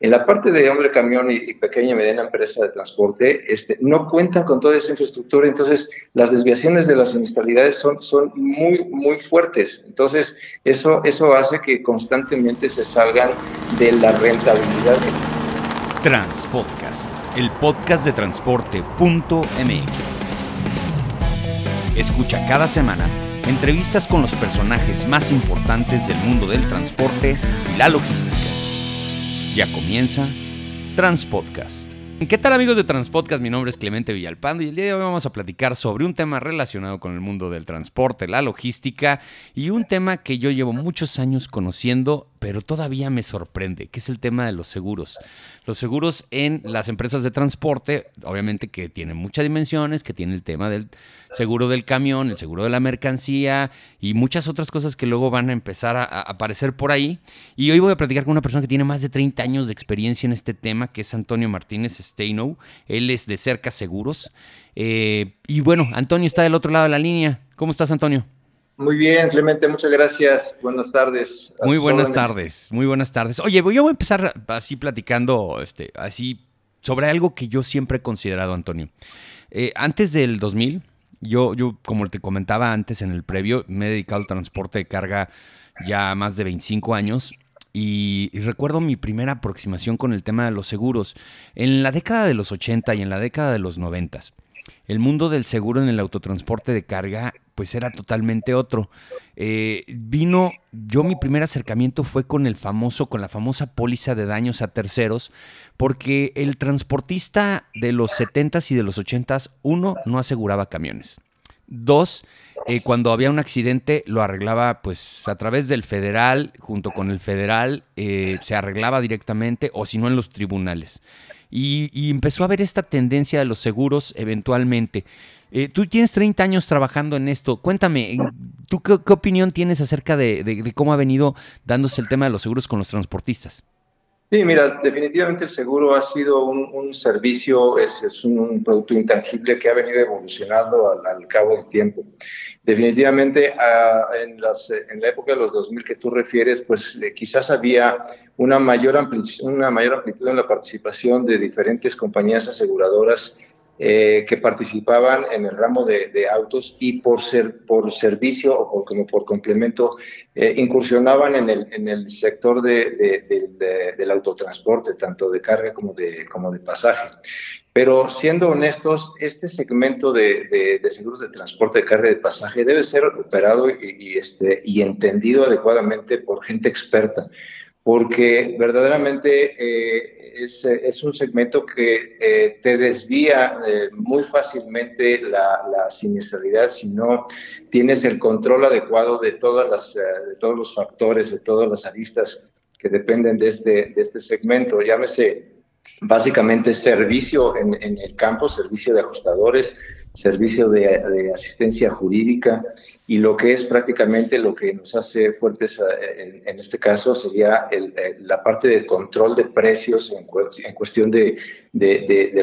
En la parte de hombre camión y, pequeña y mediana empresa de transporte, este, no cuentan con toda esa infraestructura, entonces las desviaciones de las siniestralidades son, son muy, muy fuertes. Entonces, eso, eso hace que constantemente se salgan de la rentabilidad. Transpodcast, el podcast de transporte.mx. Escucha cada semana entrevistas con los personajes más importantes del mundo del transporte y la logística. Ya comienza Transpodcast. ¿Qué tal amigos de Transpodcast? Mi nombre es Clemente Villalpando y el día de hoy vamos a platicar sobre un tema relacionado con el mundo del transporte, la logística y un tema que yo llevo muchos años conociendo, pero todavía me sorprende, que es el tema de los seguros. Los seguros en las empresas de transporte, obviamente que tienen muchas dimensiones, que tiene el tema del seguro del camión, el seguro de la mercancía y muchas otras cosas que luego van a empezar a, aparecer por ahí. Y hoy voy a platicar con una persona que tiene más de 30 años de experiencia en este tema, que es Antonio Martínez Steino. Él es de Cerca Seguros. Eh, y bueno, Antonio está del otro lado de la línea. ¿Cómo estás, Antonio? Muy bien, Clemente, muchas gracias. Buenas tardes. Muy buenas tardes, muy buenas tardes. Oye, yo voy a empezar así platicando, este, así, sobre algo que yo siempre he considerado, Antonio. Eh, antes del 2000, yo, yo, como te comentaba antes en el previo, me he dedicado al transporte de carga ya más de 25 años. Y, y, recuerdo mi primera aproximación con el tema de los seguros. En la década de los 80 y en la década de los 90, el mundo del seguro en el autotransporte de carga pues era totalmente otro. Eh, vino, yo mi primer acercamiento fue con el famoso, con la famosa póliza de daños a terceros, porque el transportista de los 70s y de los 80s, uno, no aseguraba camiones. Dos, eh, cuando había un accidente lo arreglaba pues a través del federal, junto con el federal, eh, se arreglaba directamente o si no en los tribunales. Y, empezó a haber esta tendencia de los seguros eventualmente. Eh, tú tienes 30 años trabajando en esto. Cuéntame, ¿tú qué, opinión tienes acerca de, cómo ha venido dándose el tema de los seguros con los transportistas? Sí, mira, definitivamente el seguro ha sido un, servicio, es, un, producto intangible que ha venido evolucionando al, cabo del tiempo. Definitivamente ah, en, la época de los 2000 que tú refieres, pues eh, quizás había una mayor, una mayor amplitud en la participación de diferentes compañías aseguradoras eh, que participaban en el ramo de, autos y por ser por servicio o por, como por complemento eh, incursionaban en el, en el sector de, del autotransporte, tanto de carga como de, como de pasaje. Pero siendo honestos, este segmento de, seguros de transporte de carga y de pasaje debe ser operado y, y, este, y entendido adecuadamente por gente experta porque verdaderamente eh, es, un segmento que eh, te desvía eh, muy fácilmente la, la, siniestralidad si no tienes el control adecuado de, todas las, de todos los factores, de todas las aristas que dependen de este, de este segmento. Llámese básicamente servicio en, en el campo, servicio de ajustadores, servicio de, asistencia jurídica y lo que es prácticamente lo que nos hace fuertes eh, en, este caso sería la parte del control de precios en, cuestión de,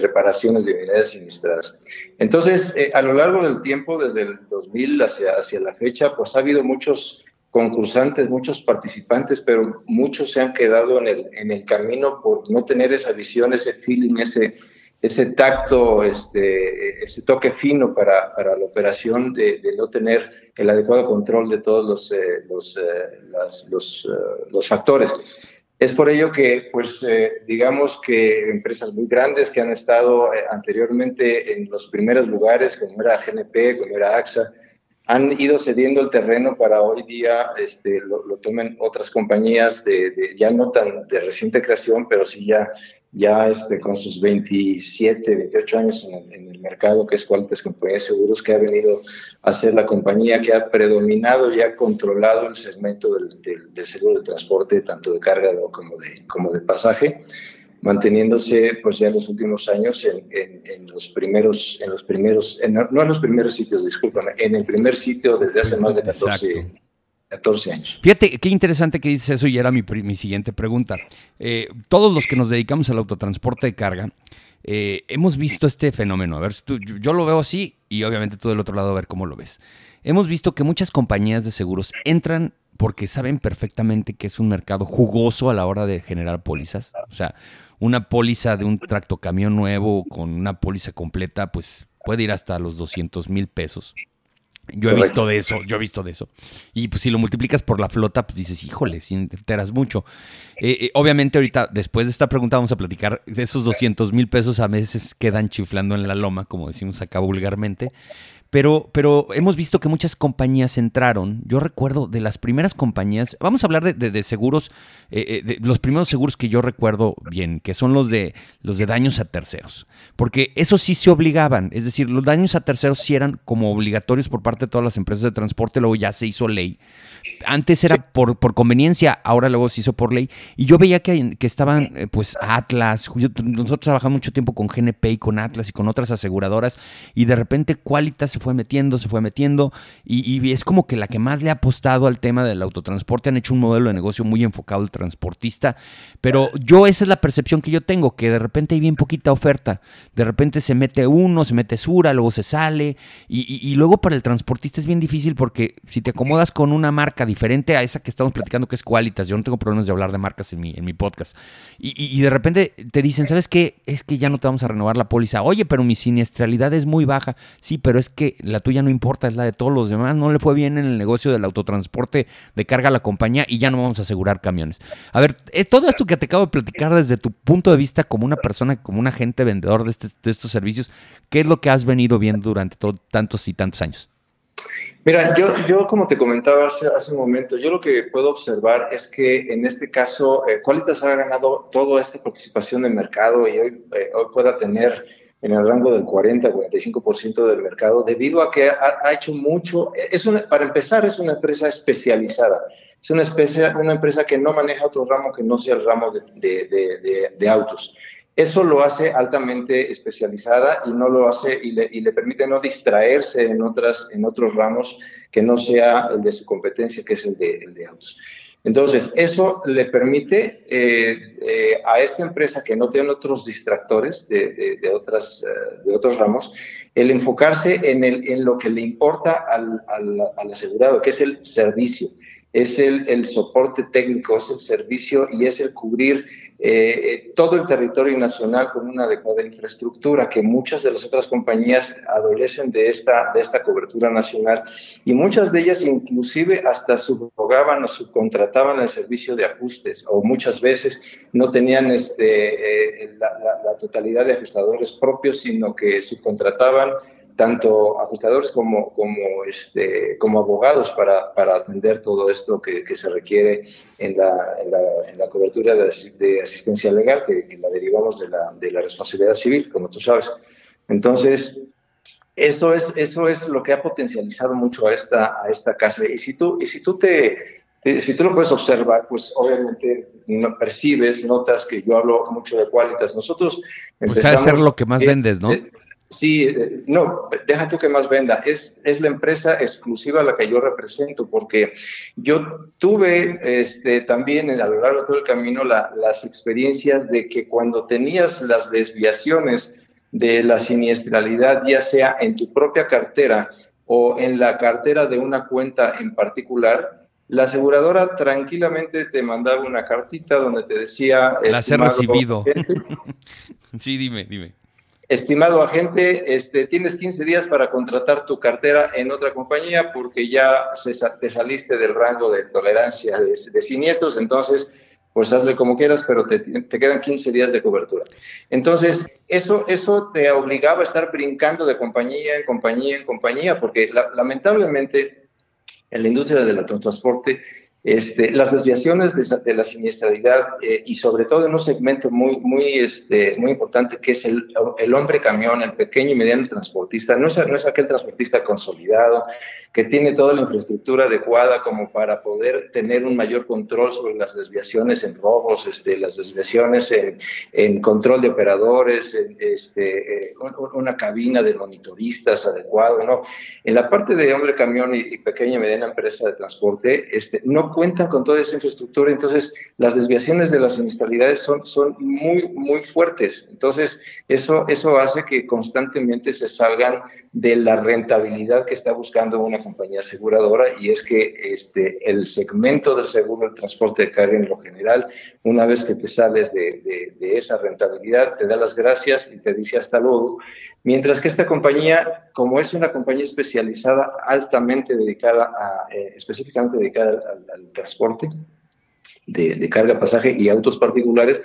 reparaciones de unidades siniestradas. Entonces, eh, a lo largo del tiempo, desde el 2000 hacia, hacia la fecha, pues ha habido muchos concursantes, muchos participantes, pero muchos se han quedado en el, en el camino por no tener esa visión, ese feeling, ese ese tacto, este, ese toque fino para, para la operación de, no tener el adecuado control de todos los, eh, los, eh, los, eh, los, factores. Es por ello que, pues, digamos que empresas muy grandes que han estado anteriormente en los primeros lugares, como era GNP, como era AXA, han ido cediendo el terreno para hoy día este, lo, tomen otras compañías de, ya no tan de reciente creación, pero sí ya ya este, con sus 27, 28 años en el, mercado, que es Cualtes Compañía de Seguros, que ha venido a ser la compañía que ha predominado y ha controlado el segmento del, seguro de transporte, tanto de carga como de, como de pasaje, manteniéndose pues ya en los últimos años en, los primeros, en los primeros, no en los primeros sitios, disculpen, en el primer sitio desde hace más de 14 años 14 años. Fíjate, qué interesante que dices eso y era mi, mi siguiente pregunta. Eh, todos los que nos dedicamos al autotransporte de carga, eh, hemos visto este fenómeno. A ver, tú, yo lo veo así y obviamente tú del otro lado a ver cómo lo ves. Hemos visto que muchas compañías de seguros entran porque saben perfectamente que es un mercado jugoso a la hora de generar pólizas. O sea, una póliza de un tractocamión nuevo con una póliza completa, pues puede ir hasta los 200 mil pesos. Yo he visto de eso, yo he visto de eso. Y pues si lo multiplicas por la flota, pues dices, híjole, si enteras mucho. Eh, eh, obviamente ahorita, después de esta pregunta, vamos a platicar de esos 200 mil pesos a veces quedan chiflando en la loma, como decimos acá vulgarmente. Pero, pero hemos visto que muchas compañías entraron. Yo recuerdo de las primeras compañías, vamos a hablar de, seguros, eh, eh, de los primeros seguros que yo recuerdo bien, que son los de, los de daños a terceros. Porque eso sí se obligaban, es decir, los daños a terceros sí eran como obligatorios por parte de todas las empresas de transporte, luego ya se hizo ley antes era por, por, conveniencia, ahora luego se hizo por ley. Y yo veía que, que estaban, eh, pues, Atlas. nosotros trabajamos mucho tiempo con GNP y con Atlas y con otras aseguradoras. Y de repente Qualitas se fue metiendo, se fue metiendo. Y, y, es como que la que más le ha apostado al tema del autotransporte. Han hecho un modelo de negocio muy enfocado al transportista. Pero yo, esa es la percepción que yo tengo, que de repente hay bien poquita oferta. De repente se mete uno, se mete Sura, luego se sale. Y, y luego para el transportista es bien difícil porque si te acomodas con una marca diferente a esa que estamos platicando que es Qualitas. Yo no tengo problemas de hablar de marcas en mi, en mi podcast. Y, de repente te dicen, ¿sabes qué? Es que ya no te vamos a renovar la póliza. Oye, pero mi siniestralidad es muy baja. Sí, pero es que la tuya no importa, es la de todos los demás. No le fue bien en el negocio del autotransporte de carga a la compañía y ya no vamos a asegurar camiones. A ver, todo esto que te acabo de platicar desde tu punto de vista como una persona, como un agente vendedor de, este, de estos servicios, ¿qué es lo que has venido viendo durante tantos y tantos años? Mira, yo, yo como te comentaba hace, un momento, yo lo que puedo observar es que en este caso eh, ha ganado toda esta participación de mercado y hoy, eh, hoy pueda tener en el rango del 40-45% del mercado debido a que ha, hecho mucho. Es una, para empezar, es una empresa especializada. Es una, especie, una empresa que no maneja otro ramo que no sea el ramo de autos. Eso lo hace altamente especializada y no lo hace y le, y le, permite no distraerse en, otras, en otros ramos que no sea el de su competencia, que es el de, autos. Entonces, eso le permite eh, eh, a esta empresa que no tiene otros distractores de, de, otras, eh, de otros ramos, el enfocarse en, el, en lo que le importa al, al asegurado, que es el servicio es el, el, soporte técnico, es el servicio y es el cubrir eh, todo el territorio nacional con una adecuada infraestructura, que muchas de las otras compañías adolecen de esta, de esta cobertura nacional. Y muchas de ellas inclusive hasta subrogaban o subcontrataban el servicio de ajustes o muchas veces no tenían este, eh, la totalidad de ajustadores propios, sino que subcontrataban tanto ajustadores como, como, este, como abogados para, para atender todo esto que, que se requiere en la, en la, en la cobertura de, de, asistencia legal, que, que la derivamos de la, de la, responsabilidad civil, como tú sabes. Entonces, eso es, eso es lo que ha potencializado mucho a esta, a esta casa. Y si tú, y si tú te, te si tú lo puedes observar, pues obviamente no percibes, notas que yo hablo mucho de cualitas. Nosotros pues a ser lo que más vendes, ¿no? Eh, Sí, eh, no, deja tú que más venda. Es, es la empresa exclusiva a la que yo represento, porque yo tuve este, también a lo largo de todo el camino la, las experiencias de que cuando tenías las desviaciones de la siniestralidad, ya sea en tu propia cartera o en la cartera de una cuenta en particular, la aseguradora tranquilamente te mandaba una cartita donde te decía... Las he recibido. sí, dime, dime estimado agente, este, tienes 15 días para contratar tu cartera en otra compañía porque ya se, te saliste del rango de tolerancia de, siniestros, entonces, pues hazle como quieras, pero te, te, quedan 15 días de cobertura. Entonces, eso, eso te obligaba a estar brincando de compañía en compañía en compañía, porque la, lamentablemente en la industria del transporte este, las desviaciones de, la siniestralidad eh, y sobre todo en un segmento muy, muy, este, muy importante que es el, el, hombre camión, el pequeño y mediano transportista, no es, no es aquel transportista consolidado que tiene toda la infraestructura adecuada como para poder tener un mayor control sobre las desviaciones en robos, este, las desviaciones en, en control de operadores, en, este, eh, una cabina de monitoristas adecuado, ¿no? En la parte de hombre camión y, y pequeña y mediana empresa de transporte, este, no cuentan con toda esa infraestructura, entonces las desviaciones de las sinistralidades son, son muy, muy fuertes. Entonces, eso, eso hace que constantemente se salgan de la rentabilidad que está buscando una compañía aseguradora y es que este, el segmento del seguro del transporte de carga en lo general, una vez que te sales de, de, esa rentabilidad, te da las gracias y te dice hasta luego, mientras que esta compañía, como es una compañía especializada, altamente dedicada a, eh, específicamente dedicada al, al transporte de, de carga, pasaje y autos particulares,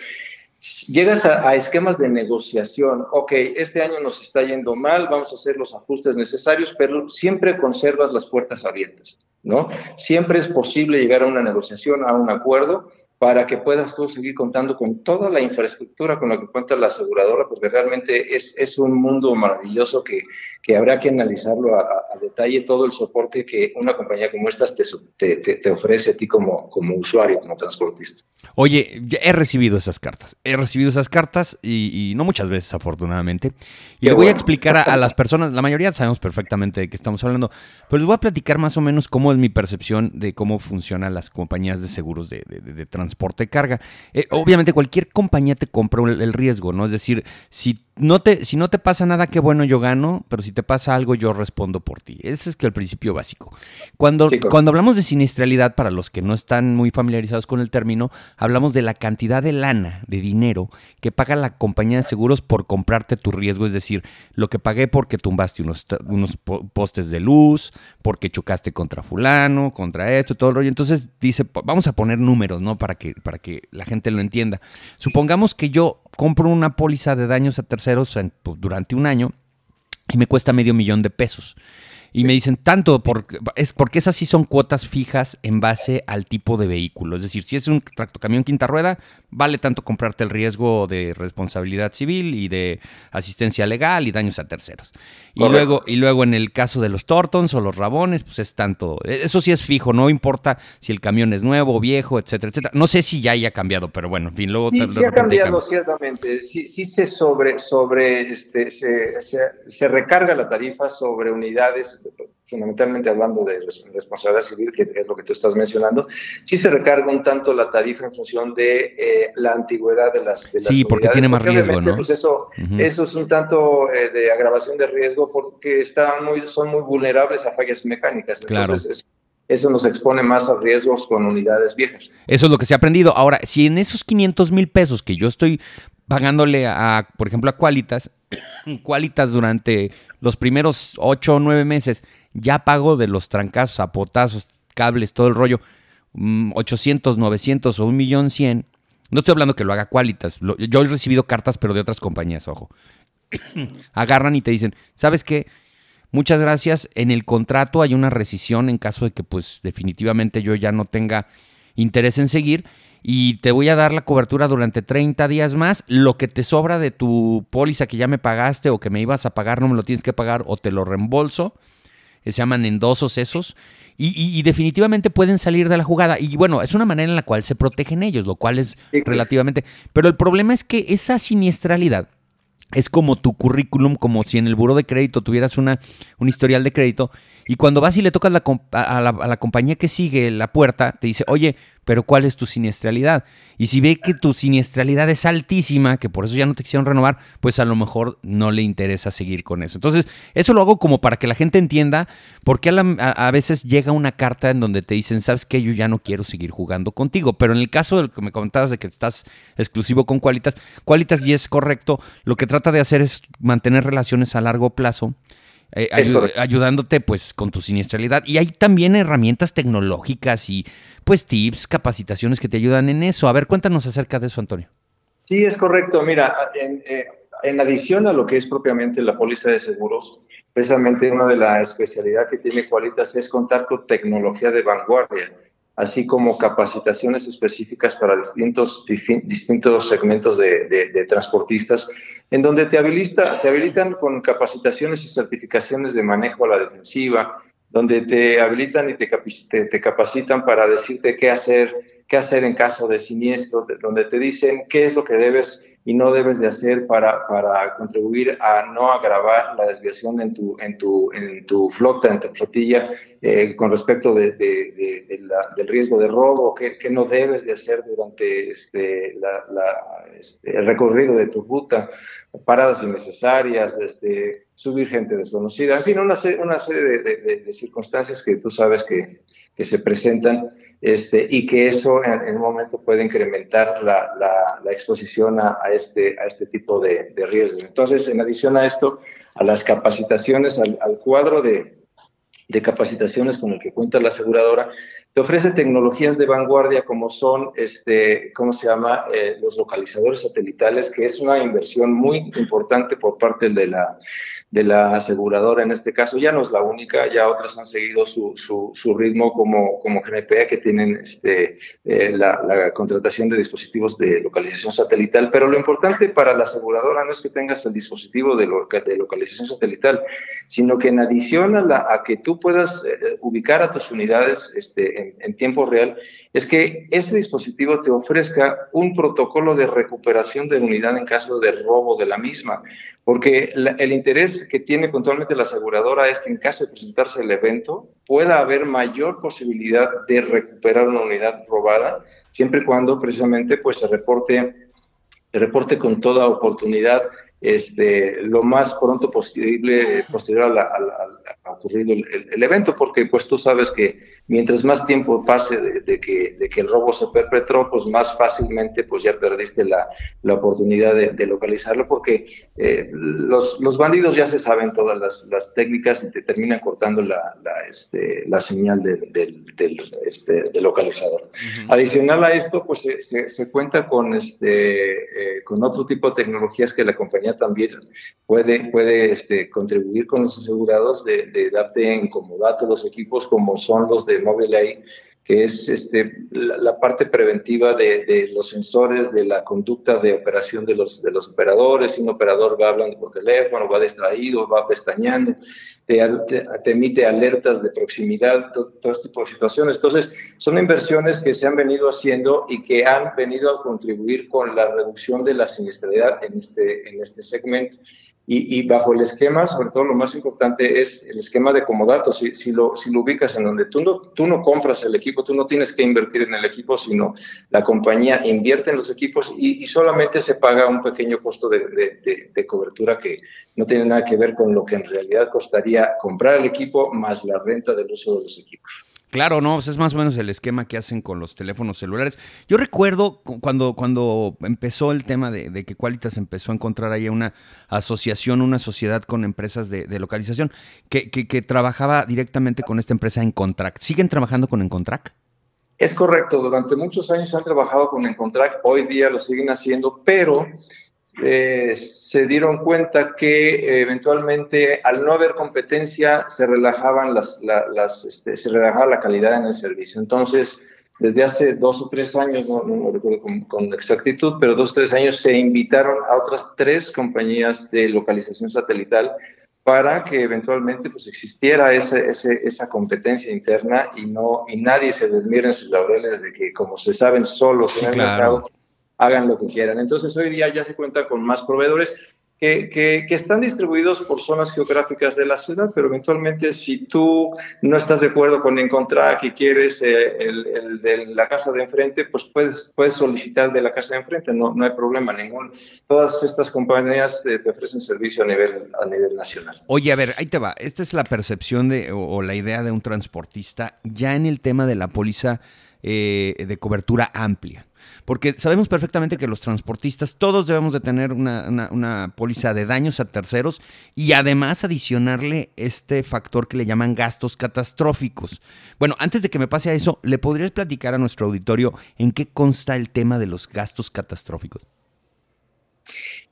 llegas a, esquemas de negociación, ok, este año nos está yendo mal, vamos a hacer los ajustes necesarios, pero siempre conservas las puertas abiertas, ¿no? Siempre es posible llegar a una negociación, a un acuerdo, para que puedas tú seguir contando con toda la infraestructura con la que cuenta la aseguradora, porque realmente es, es un mundo maravilloso que, que habrá que analizarlo a, detalle, todo el soporte que una compañía como esta te, te, te, ofrece a ti como, como usuario, como transportista. Oye, he recibido esas cartas, he recibido esas cartas y, no muchas veces afortunadamente, y le voy a explicar a, las personas, la mayoría sabemos perfectamente de qué estamos hablando, pero les voy a platicar más o menos cómo es mi percepción de cómo funcionan las compañías de seguros de, de, de transporte transporte de carga. Eh, obviamente cualquier compañía te compra el, riesgo, ¿no? Es decir, si no, te, si no te pasa nada, qué bueno, yo gano, pero si te pasa algo, yo respondo por ti. Ese es que el principio básico. Cuando, cuando hablamos de siniestralidad, para los que no están muy familiarizados con el término, hablamos de la cantidad de lana, de dinero, que paga la compañía de seguros por comprarte tu riesgo, es decir, lo que pagué porque tumbaste unos, unos postes de luz, porque chocaste contra fulano, contra esto, todo el rollo. Entonces dice, vamos a poner números, ¿no? Para para que la gente lo entienda. Supongamos que yo compro una póliza de daños a terceros pues, durante un año y me cuesta medio millón de pesos. Y me dicen tanto, es porque esas sí son cuotas fijas en base al tipo de vehículo. Es decir, si es un tractocamión quinta rueda, vale tanto comprarte el riesgo de responsabilidad civil y de asistencia legal y daños a terceros. Y luego, y luego en el caso de los Tortons o los Rabones, pues es tanto, e, eso sí es fijo, no importa si el camión es nuevo, viejo, etcétera, etcétera. No sé si ya haya cambiado, pero bueno, en fin, luego sí, sí ha cambiado ciertamente, sí, sí se sobre, sobre, este, se, se, se recarga la tarifa sobre unidades fundamentalmente hablando de responsabilidad civil, que es lo que tú estás mencionando, sí se recarga un tanto la tarifa en función de eh, la antigüedad de las, de Sí, porque tiene más riesgo, ¿no? Pues eso, eso es un tanto eh, de agravación de riesgo porque están muy, son muy vulnerables a fallas mecánicas. Entonces, eso nos expone más a riesgos con unidades viejas. Eso es lo que se ha aprendido. Ahora, si en esos 500 mil pesos que yo estoy pagándole a, por ejemplo, a Qualitas, Qualitas durante los primeros 8 o 9 meses, ya pago de los trancazos, apotazos, cables, todo el rollo, 800, mm, 900 o un millón 100. No estoy hablando que lo haga Qualitas. yo he recibido cartas, pero de otras compañías, ojo. Agarran y te dicen, ¿sabes qué? Muchas gracias. En el contrato hay una rescisión en caso de que, pues, definitivamente yo ya no tenga interés en seguir. Y te voy a dar la cobertura durante 30 días más. Lo que te sobra de tu póliza que ya me pagaste o que me ibas a pagar, no me lo tienes que pagar o te lo reembolso se llaman endosos esos, y, definitivamente pueden salir de la jugada. Y bueno, es una manera en la cual se protegen ellos, lo cual es relativamente... Pero el problema es que esa siniestralidad es como tu currículum, como si en el buro de crédito tuvieras una, un historial de crédito y cuando vas y le tocas la, a, la, a, la, compañía que sigue la puerta, te dice, oye, pero ¿cuál es tu siniestralidad? Y si ve que tu siniestralidad es altísima, que por eso ya no te quisieron renovar, pues a lo mejor no le interesa seguir con eso. Entonces, eso lo hago como para que la gente entienda por qué a, veces llega una carta en donde te dicen, sabes que yo ya no quiero seguir jugando contigo. Pero en el caso del que me comentabas de que estás exclusivo con Qualitas, Qualitas y es correcto, lo que trata de hacer es mantener relaciones a largo plazo eh, ayudándote pues con tu siniestralidad. Y hay también herramientas tecnológicas y pues tips, capacitaciones que te ayudan en eso. A ver, cuéntanos acerca de eso, Antonio. Sí, es correcto. Mira, en, eh, en adición a lo que es propiamente la póliza de seguros, precisamente una de las especialidades que tiene Qualitas es contar con tecnología de vanguardia así como capacitaciones específicas para distintos, distintos segmentos de, transportistas, en donde te, habilita, te habilitan con capacitaciones y certificaciones de manejo a la defensiva, donde te habilitan y te, te, capacitan para decirte qué hacer, qué hacer en caso de siniestro, donde te dicen qué es lo que debes y no debes de hacer para, para contribuir a no agravar la desviación en tu, en tu, en tu flota, en tu flotilla, eh, con respecto de, del riesgo de robo, qué, qué, no debes de hacer durante este, la, este, el recorrido de tu ruta, paradas innecesarias, este, subir gente desconocida, en fin, una, una serie de, circunstancias que tú sabes que, que se presentan este, y que eso en, un momento puede incrementar la, la, exposición a, este, a este tipo de, de, riesgos. Entonces, en adición a esto, a las capacitaciones, al, cuadro de, de, capacitaciones con el que cuenta la aseguradora, te ofrece tecnologías de vanguardia como son, este, ¿cómo se llama?, eh, los localizadores satelitales, que es una inversión muy importante por parte de la de la aseguradora en este caso. Ya no es la única, ya otras han seguido su, su, ritmo como, como GNPA, que tienen este, eh, la, contratación de dispositivos de localización satelital. Pero lo importante para la aseguradora no es que tengas el dispositivo de, localización satelital, sino que en adición a, la, a que tú puedas eh, ubicar a tus unidades este, en, en tiempo real, es que ese dispositivo te ofrezca un protocolo de recuperación de unidad en caso de robo de la misma. Porque el interés que tiene puntualmente la aseguradora es que en caso de presentarse el evento pueda haber mayor posibilidad de recuperar una unidad robada, siempre y cuando precisamente pues se reporte, se reporte con toda oportunidad este, lo más pronto posible, posterior a, a, ocurrido el, evento, porque pues tú sabes que mientras más tiempo pase de, que, de que el robo se perpetró, pues más fácilmente pues ya perdiste la, la oportunidad de, localizarlo, porque eh, los, los, bandidos ya se saben todas las, las, técnicas y te terminan cortando la, la, este, la señal del, del, este, localizador. Adicional a esto, pues se, se, cuenta con, este, eh, con otro tipo de tecnologías que la compañía también puede, puede este, contribuir con los asegurados de, de darte en comodato los equipos como son los de Mobileye, que es este, la, parte preventiva de, de, los sensores, de la conducta de operación de los, de los operadores. Si un operador va hablando por teléfono, va distraído, va pestañeando, te, te, emite alertas de proximidad, todo, todo, este tipo de situaciones. Entonces, son inversiones que se han venido haciendo y que han venido a contribuir con la reducción de la siniestralidad en este, en este segmento. Y, bajo el esquema, sobre todo lo más importante es el esquema de comodato. Si, si, lo, si lo ubicas en donde tú no, tú no compras el equipo, tú no tienes que invertir en el equipo, sino la compañía invierte en los equipos y, solamente se paga un pequeño costo de, de, de, cobertura que no tiene nada que ver con lo que en realidad costaría comprar el equipo más la renta del uso de los equipos. Claro, no, pues es más o menos el esquema que hacen con los teléfonos celulares. Yo recuerdo cuando, cuando empezó el tema de, que Qualitas empezó a encontrar ahí una asociación, una sociedad con empresas de, localización que, que, trabajaba directamente con esta empresa en Contract. ¿Siguen trabajando con Encontract? Es correcto, durante muchos años han trabajado con Encontract, hoy día lo siguen haciendo, pero eh, se dieron cuenta que eventualmente al no haber competencia se relajaban las, las este, se relajaba la calidad en el servicio. Entonces, desde hace dos o tres años, no, no recuerdo con, exactitud, pero dos o tres años se invitaron a otras tres compañías de localización satelital para que eventualmente pues existiera ese, esa competencia interna y no y nadie se durmiera en sus laureles de que como se saben solos en el mercado hagan lo que quieran. Entonces hoy día ya se cuenta con más proveedores que, que, están distribuidos por zonas geográficas de la ciudad, pero eventualmente si tú no estás de acuerdo con encontrar que quieres eh, el, de la casa de enfrente, pues puedes, puedes solicitar de la casa de enfrente, no, no hay problema ningún. Todas estas compañías te, ofrecen servicio a nivel, a nivel nacional. Oye, a ver, ahí te va. Esta es la percepción de, o, la idea de un transportista ya en el tema de la póliza eh, de cobertura amplia. Porque sabemos perfectamente que los transportistas, todos debemos de tener una, póliza de daños a terceros y además adicionarle este factor que le llaman gastos catastróficos. Bueno, antes de que me pase a eso, ¿le podrías platicar a nuestro auditorio en qué consta el tema de los gastos catastróficos?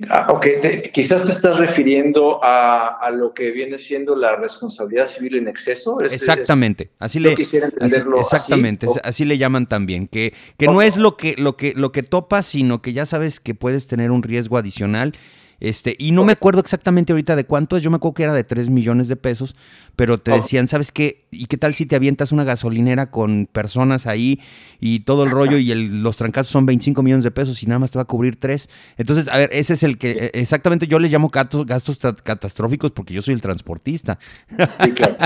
Ah, ok, quizás te estás refiriendo a, lo que viene siendo la responsabilidad civil en exceso. exactamente, así le exactamente, así, le llaman también, que, que no es lo que, lo que lo que topas, sino que ya sabes que puedes tener un riesgo adicional Este, y no me acuerdo exactamente ahorita de cuánto es, yo me acuerdo que era de 3 millones de pesos, pero te decían, ¿sabes qué? ¿Y qué tal si te avientas una gasolinera con personas ahí y todo el rollo y los trancazos son 25 millones de pesos y nada más te va a cubrir 3? Entonces, a ver, ese es el que, e, exactamente yo le llamo gastos, gastos catastróficos porque yo soy el transportista. Sí, claro.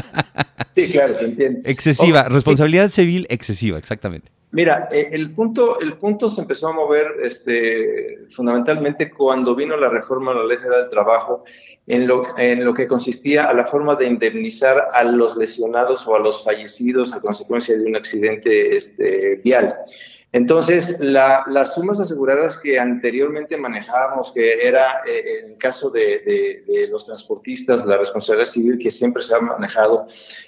Sí, claro, te entiendo. Excesiva, responsabilidad civil excesiva, exactamente. Mira, eh, el punto, el punto se empezó a mover este, fundamentalmente cuando vino la reforma a la ley del trabajo en lo, en lo que consistía a la forma de indemnizar a los lesionados o a los fallecidos a consecuencia de un accidente este, vial. Entonces, las sumas aseguradas que anteriormente manejábamos, que era eh, en el caso de, los transportistas, la responsabilidad civil que siempre se ha manejado,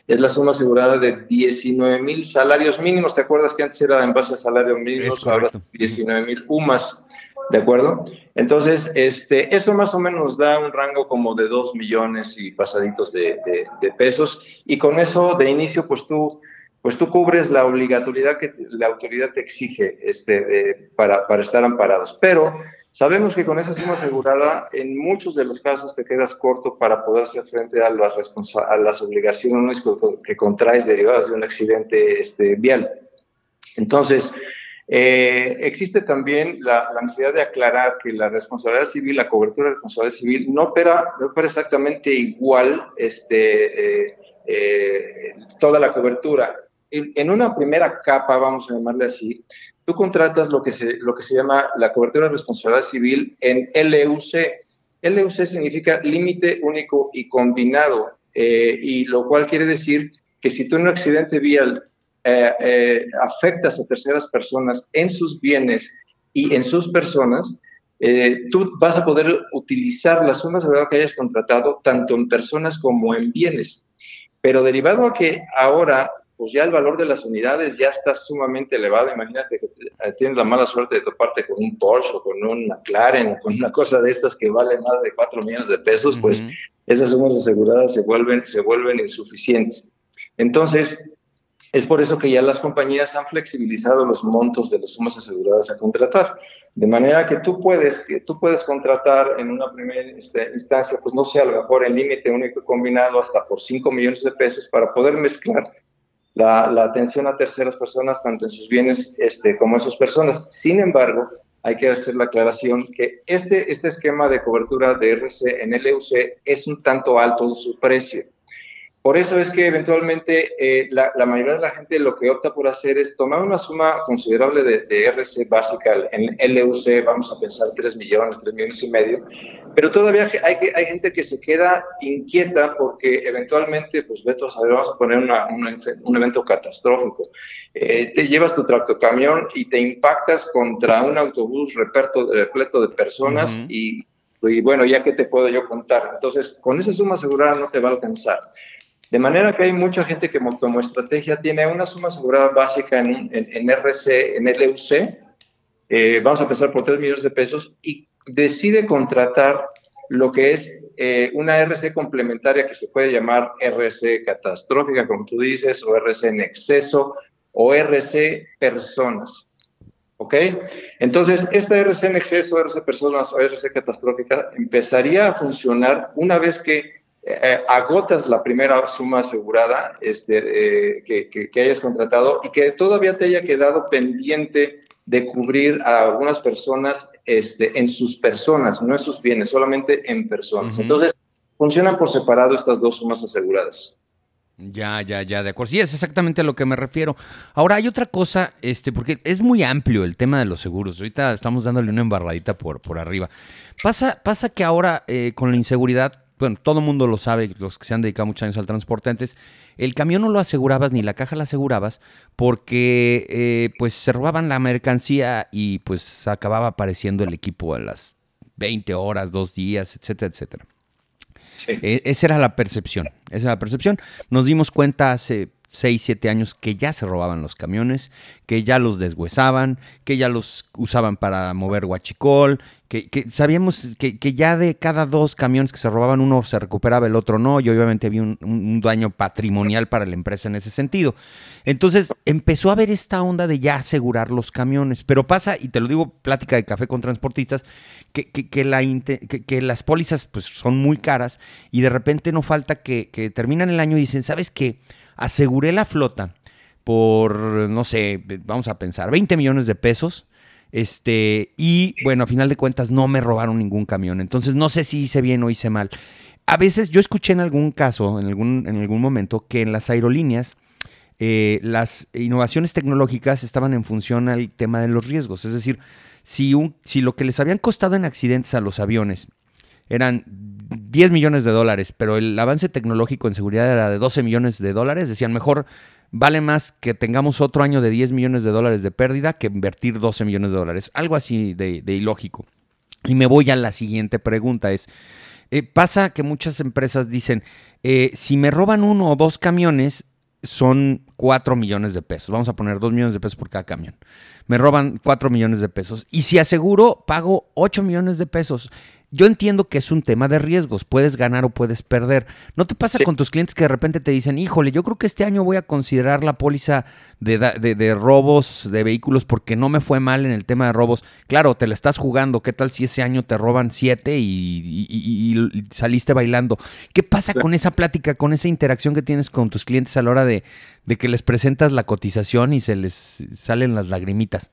es la suma asegurada de 19 mil salarios mínimos. ¿Te acuerdas que antes era en base a salario mínimo? Ahora 19 mil UMAS. ¿De acuerdo? Entonces, este, eso más o menos nos da un rango como de 2 millones y pasaditos de, de pesos. Y con eso, de inicio, pues tú pues tú cubres la obligatoriedad que la autoridad te exige este, para, para estar amparados. Pero sabemos que con esa suma asegurada, en muchos de los casos te quedas corto para poder hacer frente a las, a las obligaciones que contraes derivadas de un accidente este, vial. Entonces, eh, existe también la, necesidad de aclarar que la responsabilidad civil, la cobertura de responsabilidad civil, no opera, no opera exactamente igual este, eh, eh, toda la cobertura en una primera capa, vamos a llamarle así, tú contratas lo que se, lo que se llama la cobertura de responsabilidad civil en LUC. LUC significa límite único y combinado, eh, y lo cual quiere decir que si tú en un accidente vial eh, eh, afectas a terceras personas en sus bienes y en sus personas, tú vas a poder utilizar las sumas de que hayas contratado tanto en personas como en bienes. Pero derivado a que ahora pues ya el valor de las unidades ya está sumamente elevado. Imagínate que eh, tienes la mala suerte de toparte con un Porsche o con un McLaren o con una cosa de estas que vale más de 4 millones de pesos, pues esas sumas aseguradas se vuelven, se vuelven insuficientes. Entonces, es por eso que ya las compañías han flexibilizado los montos de las sumas aseguradas a contratar. De manera que tú puedes, que tú puedes contratar en una primera instancia, pues no sé, a lo mejor el límite único combinado hasta por 5 millones de pesos para poder mezclar la, atención a terceras personas, tanto en sus bienes este, como en sus personas. Sin embargo, hay que hacer la aclaración que este, este esquema de cobertura de RC en LUC es un tanto alto su precio. Por eso es que eventualmente eh, la, mayoría de la gente lo que opta por hacer es tomar una suma considerable de, RC básica. En LUC vamos a pensar 3 millones, 3 millones y medio, pero todavía hay, hay gente que se queda inquieta porque eventualmente, pues Beto, a vamos a poner un evento catastrófico. Eh, te llevas tu tractocamión y te impactas contra un autobús repleto, repleto de personas y, y bueno, ya que te puedo yo contar. Entonces, con esa suma asegurada no te va a alcanzar. De manera que hay mucha gente que como estrategia tiene una suma asegurada básica en, en, RC, en LUC, eh, vamos a empezar por 3 millones de pesos, y decide contratar lo que es eh, una RC complementaria que se puede llamar RC catastrófica, como tú dices, o RC en exceso, o RC personas. ¿Ok? Entonces, esta RC en exceso, RC personas o RC catastrófica empezaría a funcionar una vez que eh, agotas la primera suma asegurada este, eh, que, hayas contratado y que todavía te haya quedado pendiente de cubrir a algunas personas este, en sus personas, no en sus bienes, solamente en personas. Entonces, funcionan por separado estas dos sumas aseguradas. Ya, ya, ya, de acuerdo. Sí, es exactamente a lo que me refiero. Ahora, hay otra cosa, este, porque es muy amplio el tema de los seguros. Ahorita estamos dándole una embarradita por, por arriba. Pasa, pasa que ahora, eh, con la inseguridad, bueno, todo el mundo lo sabe, los que se han dedicado muchos años al transporte antes, el camión no lo asegurabas ni la caja la asegurabas porque eh, pues se robaban la mercancía y pues acababa apareciendo el equipo a las 20 horas, dos días, etcétera, etcétera. E, esa era la percepción, esa era la percepción. Nos dimos cuenta hace 6, 7 años que ya se robaban los camiones, que ya los deshuesaban, que ya los usaban para mover guachicol, que, sabíamos que, ya de cada dos camiones que se robaban uno se recuperaba, el otro no, y obviamente había un, daño patrimonial para la empresa en ese sentido. Entonces empezó a haber esta onda de ya asegurar los camiones, pero pasa, y te lo digo, plática de café con transportistas, que, que, la, que, las pólizas pues, son muy caras y de repente no falta que, terminan el año y dicen, ¿sabes qué? Aseguré la flota por, no sé, vamos a pensar, 20 millones de pesos este, y bueno, a final de cuentas no me robaron ningún camión. Entonces no sé si hice bien o hice mal. A veces yo escuché en algún caso, en algún, en algún momento, que en las aerolíneas eh, las innovaciones tecnológicas estaban en función al tema de los riesgos. Es decir, si, un, si lo que les habían costado en accidentes a los aviones eran 10 millones de dólares, pero el avance tecnológico en seguridad era de 12 millones de dólares, decían mejor vale más que tengamos otro año de 10 millones de dólares de pérdida que invertir 12 millones de dólares. Algo así de, ilógico. Y me voy a la siguiente pregunta. Es, eh, pasa que muchas empresas dicen, eh, si me roban uno o dos camiones, son 4 millones de pesos. Vamos a poner 2 millones de pesos por cada camión. Me roban 4 millones de pesos. Y si aseguro, pago 8 millones de pesos. Yo entiendo que es un tema de riesgos, puedes ganar o puedes perder. ¿No te pasa con tus clientes que de repente te dicen, híjole, yo creo que este año voy a considerar la póliza de, de, robos de vehículos porque no me fue mal en el tema de robos? Claro, te la estás jugando, ¿qué tal si ese año te roban siete y, saliste bailando? ¿Qué pasa con esa plática, con esa interacción que tienes con tus clientes a la hora de, de que les presentas la cotización y se les salen las lagrimitas?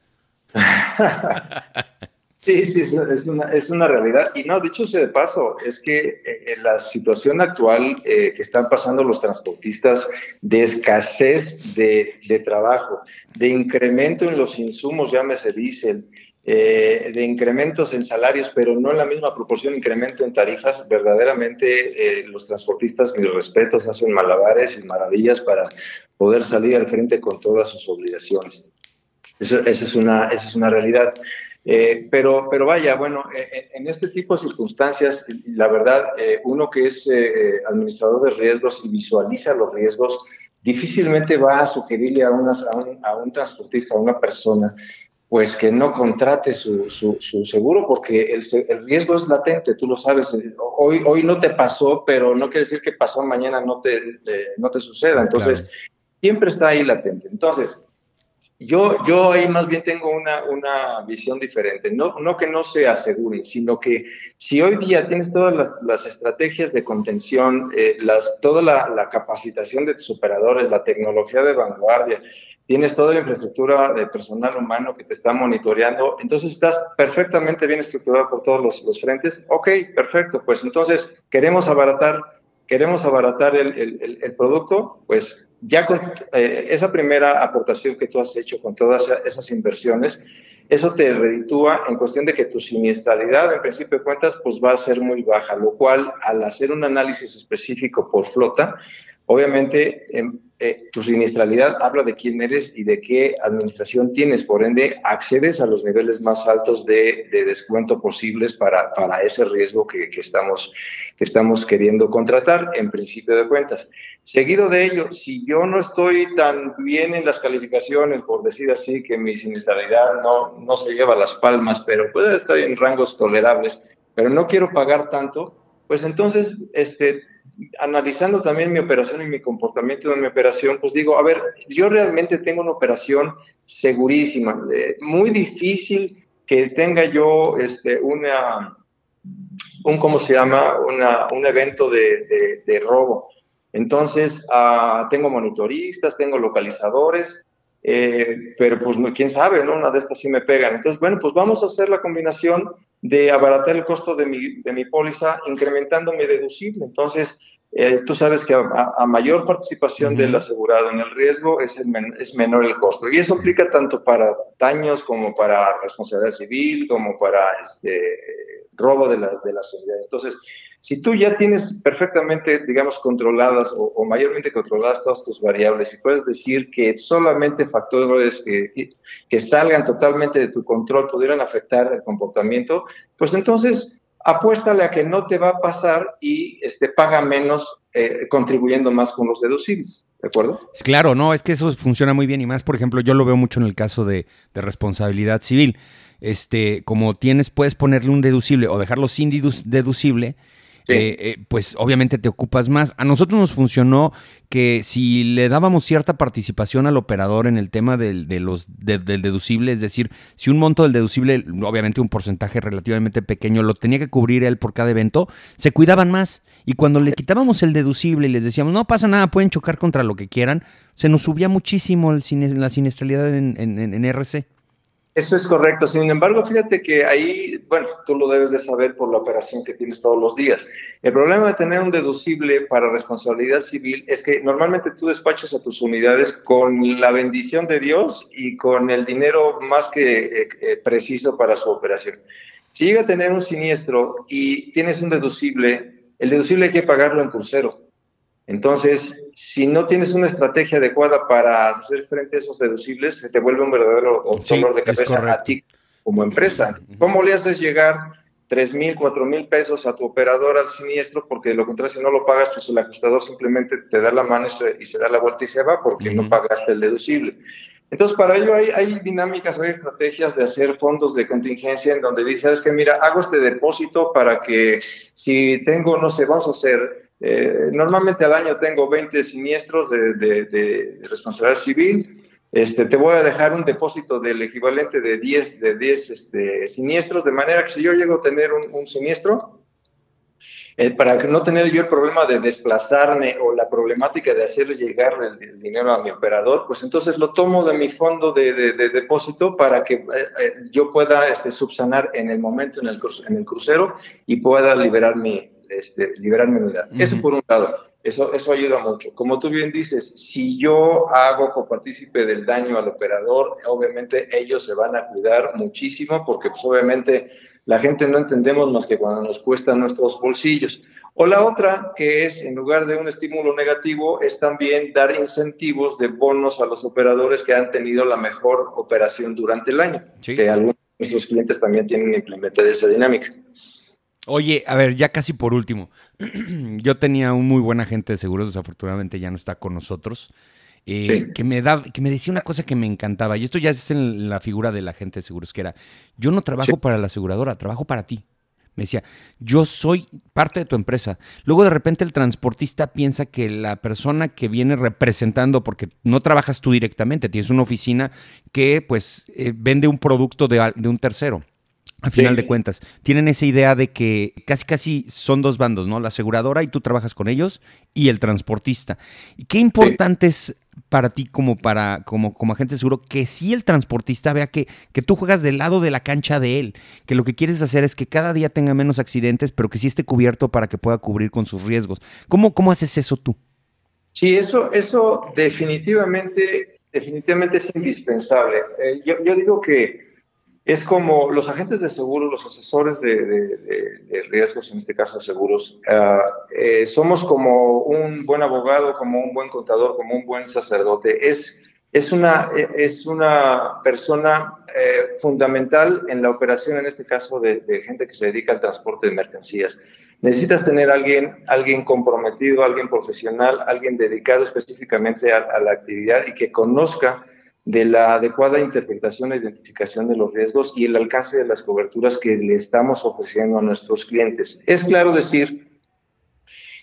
Sí, sí, es una, es una realidad. Y no, dicho sea de paso, es que eh, en la situación actual eh, que están pasando los transportistas de escasez de, de trabajo, de incremento en los insumos, llámese diésel, eh, de incrementos en salarios, pero no en la misma proporción incremento en tarifas, verdaderamente los transportistas, mis respetos, hacen malabares y maravillas para poder salir al frente con todas sus obligaciones. Eso, esa, es una, esa es una realidad. Eh, pero, pero vaya, bueno, eh, eh, en este tipo de circunstancias, la verdad, uno que es administrador de riesgos y visualiza los riesgos, difícilmente va a sugerirle a, a, un, transportista, a una persona, pues que no contrate su, su, seguro porque el, el, riesgo es latente, tú lo sabes. Hoy, hoy no te pasó, pero no quiere decir que pasó mañana no te, no te suceda. Entonces, siempre está ahí latente. Entonces, yo, yo ahí más bien tengo una, una visión diferente. No, no que no se aseguren, sino que si hoy día tienes todas las, estrategias de contención, eh, las, toda la, capacitación de tus operadores, la tecnología de vanguardia, tienes toda la infraestructura de personal humano que te está monitoreando, entonces estás perfectamente bien estructurado por todos los, los frentes. Ok, perfecto. Pues entonces queremos abaratar, queremos abaratar el, el producto, pues ya con eh, esa primera aportación que tú has hecho con todas esas inversiones, eso te reditúa en cuestión de que tu siniestralidad, en principio cuentas, pues va a ser muy baja, lo cual al hacer un análisis específico por flota, obviamente em, eh, tu siniestralidad habla de quién eres y de qué administración tienes, por ende accedes a los niveles más altos de, descuento posibles para, para ese riesgo que, estamos, estamos queriendo contratar en principio de cuentas. Seguido de ello, si yo no estoy tan bien en las calificaciones, por decir así, que mi siniestralidad no, no se lleva las palmas, pero puede estar en rangos tolerables, pero no quiero pagar tanto, pues entonces, este, analizando también mi operación y mi comportamiento de mi operación, pues digo, a ver, yo realmente tengo una operación segurísima, eh, muy difícil que tenga yo este, una, un, ¿cómo se llama? Una, un evento de, de robo. Entonces, uh, tengo monitoristas, tengo localizadores, eh, pero pues quién sabe, ¿no? Una de estas sí me pegan. Entonces, bueno, pues vamos a hacer la combinación de abaratar el costo de mi, de mi póliza incrementando mi deducible. Entonces, eh, tú sabes que a, mayor participación del asegurado en el riesgo es, es menor el costo. Y eso aplica tanto para daños como para responsabilidad civil, como para este, robo de, las de las unidades. Entonces, si tú ya tienes perfectamente, digamos, controladas o, mayormente controladas todas tus variables y puedes decir que solamente factores que, que salgan totalmente de tu control pudieran afectar el comportamiento, pues entonces apuéstale a que no te va a pasar y este, paga menos eh, contribuyendo más con los deducibles. ¿De acuerdo? Claro, no, es que eso funciona muy bien y más, por ejemplo, yo lo veo mucho en el caso de, de responsabilidad civil. Este, como tienes, puedes ponerle un deducible o dejarlo sin deducible, eh, eh, pues obviamente te ocupas más. A nosotros nos funcionó que si le dábamos cierta participación al operador en el tema del, de los, del deducible, es decir, si un monto del deducible, obviamente un porcentaje relativamente pequeño, lo tenía que cubrir él por cada evento, se cuidaban más. Y cuando le quitábamos el deducible y les decíamos, no pasa nada, pueden chocar contra lo que quieran, se nos subía muchísimo la siniestralidad en, en RC. Eso es correcto. Sin embargo, fíjate que ahí, bueno, tú lo debes de saber por la operación que tienes todos los días. El problema de tener un deducible para responsabilidad civil es que normalmente tú despachas a tus unidades con la bendición de Dios y con el dinero más que eh, eh, preciso para su operación. Si llega a tener un siniestro y tienes un deducible, el deducible hay que pagarlo en crucero. Entonces, si no tienes una estrategia adecuada para hacer frente a esos deducibles, se te vuelve un verdadero dolor de cabeza a ti como empresa. ¿Cómo le haces llegar tres mil, cuatro mil pesos a tu operador al siniestro? Porque de lo contrario, si no lo pagas, pues el ajustador simplemente te da la mano y se, da la vuelta y se va porque no pagaste el deducible. Entonces, para ello hay, hay, dinámicas, hay estrategias de hacer fondos de contingencia en donde dices, sabes que mira, hago este depósito para que si tengo, no sé, vamos a hacer eh, normalmente al año tengo 20 siniestros de, responsabilidad civil. Este, te voy a dejar un depósito del equivalente de 10, de 10 este, siniestros, de manera que si yo llego a tener un, siniestro, eh, para no tener yo el problema de desplazarme o la problemática de hacer llegar el, dinero a mi operador, pues entonces lo tomo de mi fondo de, depósito para que eh, yo pueda este, subsanar en el momento en el, en el crucero y pueda liberar mi, este, liberar unidad. Eso por un lado, eso, eso ayuda mucho. Como tú bien dices, si yo hago copartícipe del daño al operador, obviamente ellos se van a cuidar muchísimo porque pues obviamente la gente no entendemos más que cuando nos cuesta nuestros bolsillos. O la otra, que es en lugar de un estímulo negativo, es también dar incentivos de bonos a los operadores que han tenido la mejor operación durante el año, que algunos de nuestros clientes también tienen implementada esa dinámica. Oye, a ver, ya casi por último. Yo tenía un muy buen agente de seguros, desafortunadamente ya no está con nosotros. Eh, que me da, que me decía una cosa que me encantaba, y esto ya es en la figura del agente de seguros, que era, yo no trabajo para la aseguradora, trabajo para ti. Me decía, yo soy parte de tu empresa. Luego de repente el transportista piensa que la persona que viene representando, porque no trabajas tú directamente, tienes una oficina que pues eh, vende un producto de, de un tercero a final de cuentas. Tienen esa idea de que casi casi son dos bandos, ¿no? La aseguradora y tú trabajas con ellos y el transportista. ¿Y qué importante es para ti como para como, como agente seguro que si el transportista vea que, que tú juegas del lado de la cancha de él, que lo que quieres hacer es que cada día tenga menos accidentes, pero que sí esté cubierto para que pueda cubrir con sus riesgos. ¿Cómo, cómo haces eso tú? Sí, eso, eso definitivamente, definitivamente es indispensable. Eh, yo, yo digo que es como los agentes de seguros, los asesores de, riesgos, en este caso seguros, ah, eh, somos como un buen abogado, como un buen contador, como un buen sacerdote. Es, es, una, es una persona eh, fundamental en la operación, en este caso, de, gente que se dedica al transporte de mercancías. Necesitas tener alguien, alguien comprometido, alguien profesional, alguien dedicado específicamente a la actividad y que conozca de la adecuada interpretación e identificación de los riesgos y el alcance de las coberturas que le estamos ofreciendo a nuestros clientes. Es claro decir,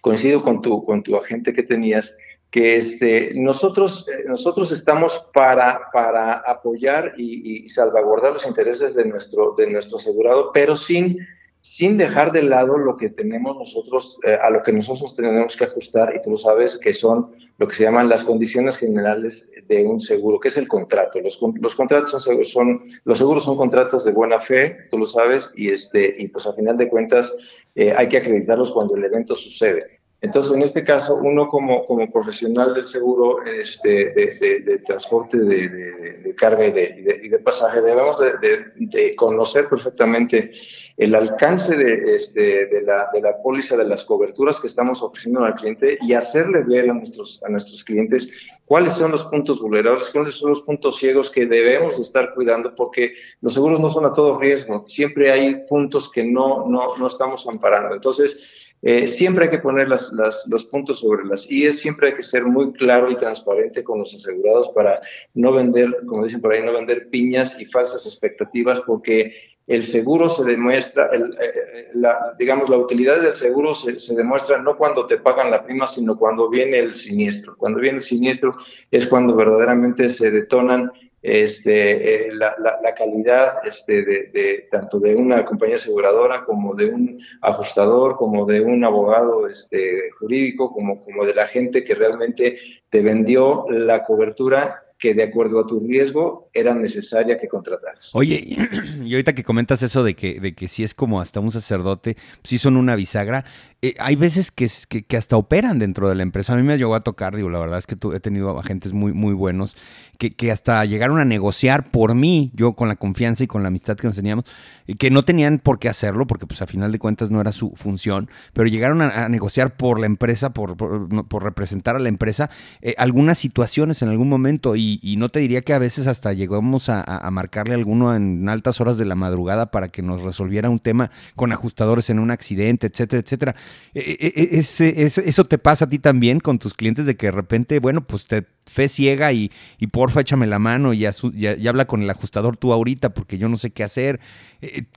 coincido con tu, con tu agente que tenías, que este, nosotros, nosotros estamos para, para apoyar y, salvaguardar los intereses de nuestro, de nuestro asegurado, pero sin sin dejar de lado lo que tenemos nosotros, eh, a lo que nosotros tenemos que ajustar, y tú lo sabes, que son lo que se llaman las condiciones generales de un seguro, que es el contrato. Los, los contratos son, son, los seguros son contratos de buena fe, tú lo sabes, y, este, y pues a final de cuentas eh, hay que acreditarlos cuando el evento sucede. Entonces, en este caso, uno como, como profesional del seguro este, de, de, transporte de, carga y de, pasaje, debemos de, conocer perfectamente el alcance de, este, de, la, de la póliza, de las coberturas que estamos ofreciendo al cliente y hacerle ver a nuestros, a nuestros clientes cuáles son los puntos vulnerables, cuáles son los puntos ciegos que debemos estar cuidando, porque los seguros no son a todo riesgo, siempre hay puntos que no, no, no estamos amparando. Entonces, eh, siempre hay que poner las, los puntos sobre las IES, siempre hay que ser muy claro y transparente con los asegurados para no vender, como dicen por ahí, no vender piñas y falsas expectativas, porque el seguro se demuestra, el, eh, eh, la, digamos, la utilidad del seguro se, demuestra no cuando te pagan la prima, sino cuando viene el siniestro. Cuando viene el siniestro es cuando verdaderamente se detonan este, eh, la, la, calidad este, de, tanto de una compañía aseguradora como de un ajustador, como de un abogado este, jurídico, como, como de la gente que realmente te vendió la cobertura que de acuerdo a tu riesgo era necesaria que contrataras. Oye, y ahorita que comentas eso de que, de que si es como hasta un sacerdote, si son una bisagra, eh, hay veces que, que, hasta operan dentro de la empresa. A mí me llegó a tocar, digo, la verdad es que tú, he tenido agentes muy, muy buenos que, que, hasta llegaron a negociar por mí, yo con la confianza y con la amistad que nos teníamos, y que no tenían por qué hacerlo, porque pues a final de cuentas no era su función, pero llegaron a, a negociar por la empresa, por, por, representar a la empresa, eh, algunas situaciones en algún momento, y, no te diría que a veces hasta llegamos a, a, marcarle a alguno en altas horas de la madrugada para que nos resolviera un tema con ajustadores en un accidente, etcétera, etcétera. Es, es, eso te pasa a ti también con tus clientes de que de repente, bueno, pues te fe ciega y, y porfa échame la mano y ya, ya, habla con el ajustador tú ahorita porque yo no sé qué hacer.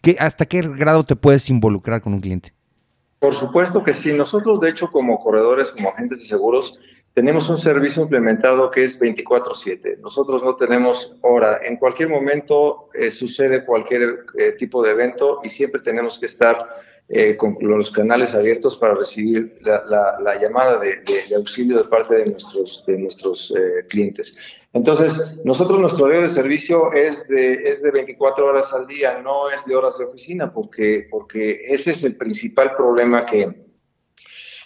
¿Qué, ¿Hasta qué grado te puedes involucrar con un cliente? Por supuesto que sí. Nosotros, de hecho, como corredores, como agentes de seguros, tenemos un servicio implementado que es 24/7. Nosotros no tenemos hora. En cualquier momento eh, sucede cualquier eh, tipo de evento y siempre tenemos que estar eh, con los canales abiertos para recibir la, la, la llamada de, de, de, auxilio de parte de nuestros, de nuestros eh, clientes. Entonces, nosotros nuestro horario de servicio es de, es de 24 horas al día, no es de horas de oficina, porque, porque ese es el principal problema que,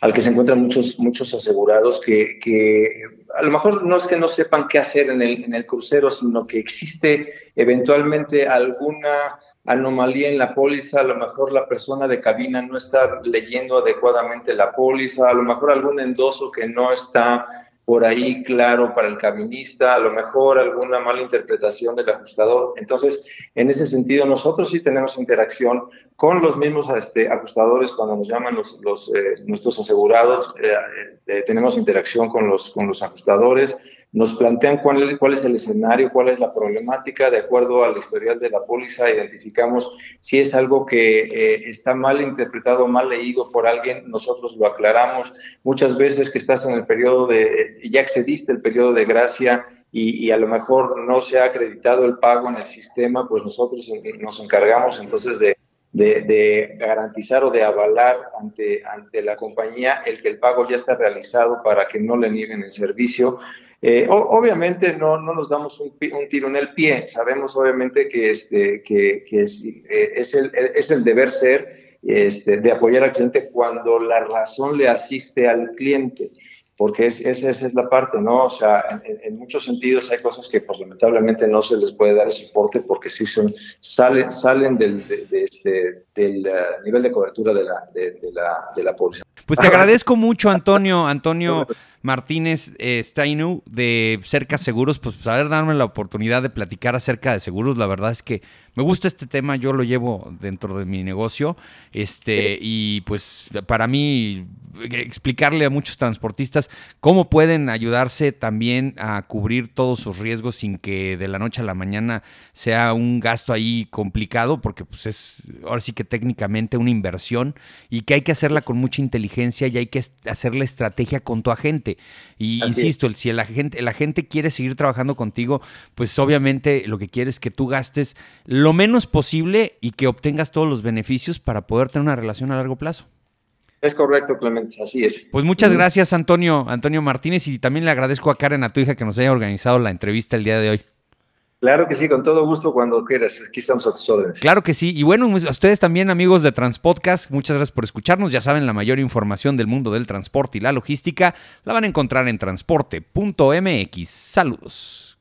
al que se encuentran muchos, muchos asegurados que, que, a lo mejor no es que no sepan qué hacer en el, en el crucero, sino que existe eventualmente alguna anomalía en la póliza, a lo mejor la persona de cabina no está leyendo adecuadamente la póliza, a lo mejor algún endoso que no está por ahí claro para el caminista, a lo mejor alguna mala interpretación del ajustador. Entonces, en ese sentido, nosotros sí tenemos interacción con los mismos este, ajustadores cuando nos llaman los, eh, nuestros asegurados, eh, eh, tenemos interacción con los, con los ajustadores, nos plantean cuál, cuál, es el escenario, cuál es la problemática, de acuerdo al historial de la póliza, identificamos si es algo que eh, está mal interpretado, mal leído por alguien, nosotros lo aclaramos. Muchas veces que estás en el periodo de, ya excediste el periodo de gracia y, y a lo mejor no se ha acreditado el pago en el sistema, pues nosotros nos encargamos entonces de, de, de, garantizar o de avalar ante, ante la compañía el que el pago ya está realizado para que no le nieguen el servicio. Eh, obviamente no, no, nos damos un, un, tiro en el pie, sabemos obviamente que, este, que, que es, eh, es, el, es, el, deber ser este, de apoyar al cliente cuando la razón le asiste al cliente, porque es, esa, esa es la parte, ¿no? O sea, en, en, muchos sentidos hay cosas que pues lamentablemente no se les puede dar el soporte porque sí son, salen, salen del, de, de este, del uh, nivel de cobertura de la, de, de la, de la póliza. Pues te agradezco mucho, Antonio, Antonio Martínez eh, Steinu de Cerca Seguros, pues saber darme la oportunidad de platicar acerca de seguros. La verdad es que me gusta este tema, yo lo llevo dentro de mi negocio, este, y pues para mí explicarle a muchos transportistas cómo pueden ayudarse también a cubrir todos sus riesgos sin que de la noche a la mañana sea un gasto ahí complicado, porque pues es ahora sí que técnicamente una inversión y que hay que hacerla con mucha inteligencia y hay que hacer la estrategia con tu agente. Y Así insisto, el, si el agente, el agente quiere seguir trabajando contigo, pues obviamente lo que quiere es que tú gastes lo menos posible y que obtengas todos los beneficios para poder tener una relación a largo plazo. Es correcto, Clemente, así es. Pues muchas gracias, Antonio, Antonio Martínez, y también le agradezco a Karen, a tu hija, que nos haya organizado la entrevista el día de hoy. Claro que sí, con todo gusto cuando quieras. Aquí estamos a tus órdenes. Claro que sí. Y bueno, a ustedes también, amigos de Transpodcast, muchas gracias por escucharnos. Ya saben, la mayor información del mundo del transporte y la logística la van a encontrar en transporte.mx. Saludos.